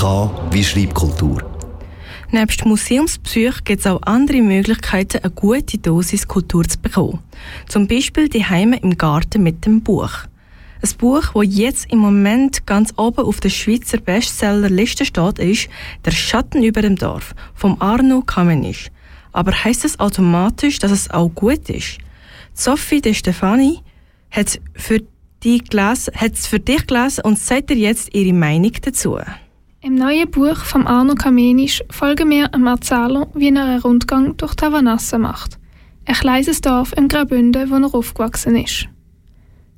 K wie Schreibkultur. Neben Museumsbesuch gibt es auch andere Möglichkeiten, eine gute Dosis Kultur zu bekommen. Zum Beispiel die Heime im Garten mit dem Buch. Ein Buch, das jetzt im Moment ganz oben auf der Schweizer Bestsellerliste steht, ist Der Schatten über dem Dorf von Arno Kamenisch. Aber heißt das automatisch, dass es auch gut ist? Sophie De Stefani hat es für dich gelesen und sagt dir jetzt ihre Meinung dazu. Im neuen Buch von Arno Kamenisch folgen wir einem Erzähler, wie er einen Rundgang durch Tavanasse macht. Ein kleines Dorf im Graubünden, wo er aufgewachsen ist.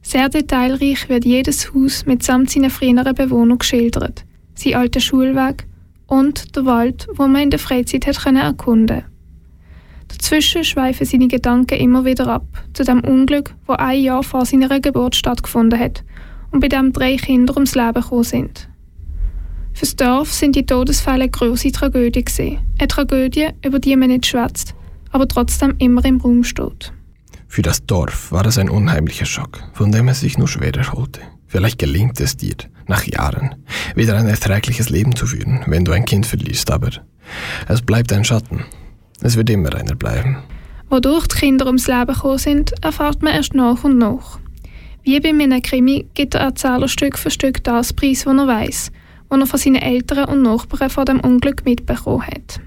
Sehr detailreich wird jedes Haus mitsamt seinen früheren Bewohnern geschildert, sein alter Schulweg und der Wald, wo man in der Freizeit hat erkunden Dazwischen schweifen seine Gedanken immer wieder ab, zu dem Unglück, wo ein Jahr vor seiner Geburt stattgefunden hat und bei dem drei Kinder ums Leben gekommen sind. Fürs Dorf sind die Todesfälle eine grosse Tragödie gewesen. Eine Tragödie, über die man nicht schwätzt, aber trotzdem immer im Raum steht. Für das Dorf war es ein unheimlicher Schock, von dem es sich nur schwer erholte. Vielleicht gelingt es dir, nach Jahren, wieder ein erträgliches Leben zu führen, wenn du ein Kind verlierst, aber es bleibt ein Schatten. Es wird immer einer bleiben. Wodurch die Kinder ums Leben gekommen sind, erfahrt man erst nach und nach. Wie bei einem Krimi gibt der Erzähler Stück für Stück das Preis, was er weiß die er von seinen Eltern und Nachbarn vor dem Unglück mitbekommen hat.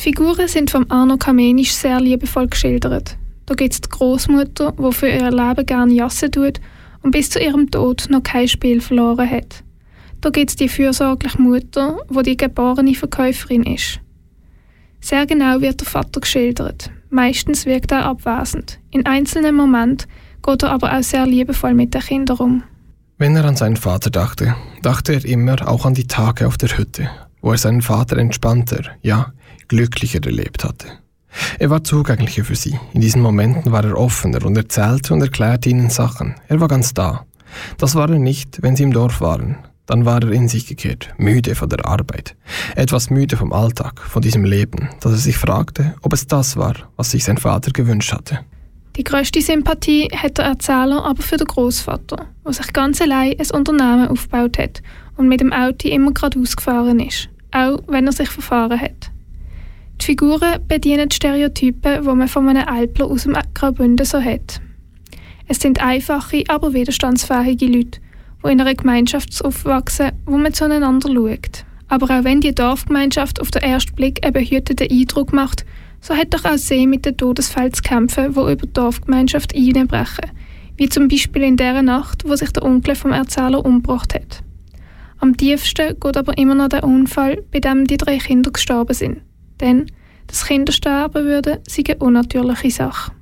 Die Figuren sind von Arno Kamenisch sehr liebevoll geschildert. Da gibt es die Großmutter, die für ihr Leben gerne Jasse tut und bis zu ihrem Tod noch kein Spiel verloren hat. Da gibt es die fürsorgliche Mutter, wo die geborene Verkäuferin ist. Sehr genau wird der Vater geschildert. Meistens wirkt er abwesend. In einzelnen Momenten geht er aber auch sehr liebevoll mit den Kindern um. Wenn er an seinen Vater dachte, dachte er immer auch an die Tage auf der Hütte, wo er seinen Vater entspannter, ja, glücklicher erlebt hatte. Er war zugänglicher für sie. In diesen Momenten war er offener und erzählte und erklärte ihnen Sachen. Er war ganz da. Das war er nicht, wenn sie im Dorf waren. Dann war er in sich gekehrt, müde von der Arbeit, etwas müde vom Alltag, von diesem Leben, dass er sich fragte, ob es das war, was sich sein Vater gewünscht hatte. Die grösste Sympathie hat der Erzähler aber für den Großvater, der sich ganz allein ein Unternehmen aufgebaut hat und mit dem Auto immer geradeaus gefahren ist, auch wenn er sich verfahren hat. Die Figuren bedienen die Stereotypen, die man von einem Alpler aus dem Graubünden so hat. Es sind einfache, aber widerstandsfähige Leute, die in einer Gemeinschaft aufwachsen, wo man zueinander schaut. Aber auch wenn die Dorfgemeinschaft auf den ersten Blick einen behüteten Eindruck macht, so hat doch auch See mit den Todesfällen zu kämpfen, wo über die Dorfgemeinschaft einbrechen. Wie zum Beispiel in der Nacht, wo sich der Onkel vom Erzähler umgebracht hat. Am tiefsten geht aber immer noch der Unfall, bei dem die drei Kinder gestorben sind. Denn dass Kinder sterben würden, sei eine unnatürliche Sache.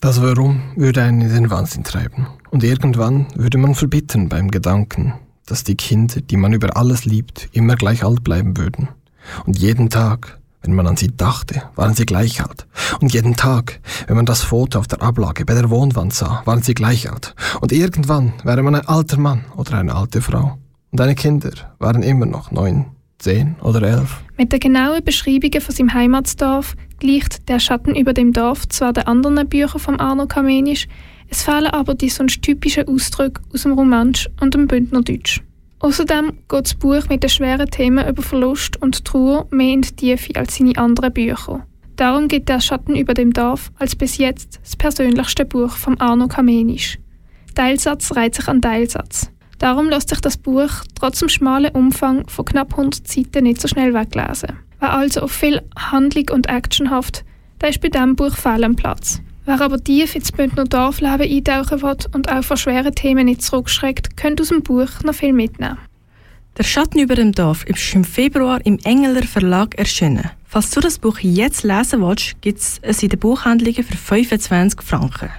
Das Warum würde einen in den Wahnsinn treiben. Und irgendwann würde man verbittern beim Gedanken, dass die Kinder, die man über alles liebt, immer gleich alt bleiben würden. Und jeden Tag, wenn man an sie dachte, waren sie gleich alt. Und jeden Tag, wenn man das Foto auf der Ablage bei der Wohnwand sah, waren sie gleich alt. Und irgendwann wäre man ein alter Mann oder eine alte Frau. Und deine Kinder waren immer noch neun, zehn oder elf. Mit den genauen Beschreibungen von seinem Heimatsdorf gleicht der Schatten über dem Dorf zwar den anderen Büchern von Arno Kamenisch, es fehlen aber die sonst typischen Ausdrücke aus dem Romansch und dem Bündnerdeutsch. Außerdem geht das Buch mit den schweren Themen über Verlust und Trauer mehr in die Tiefe als seine anderen Bücher. Darum gibt der Schatten über dem Dorf als bis jetzt das persönlichste Buch von Arno Kamenisch. Teilsatz reiht sich an Teilsatz. Darum lässt sich das Buch trotz dem schmalen Umfang von knapp 100 Seiten nicht so schnell weglesen. Wer also auf viel Handlung und Action hofft, der ist bei diesem Buch fehl am Platz. Wer aber tief ins Bündner Dorfleben eintauchen will und auch von schweren Themen nicht zurückschreckt, könnte aus dem Buch noch viel mitnehmen. Der Schatten über dem Dorf ist im Februar im Engeler Verlag erschienen. Falls du das Buch jetzt lesen willst, gibt es es in den Buchhandlungen für 25 Franken.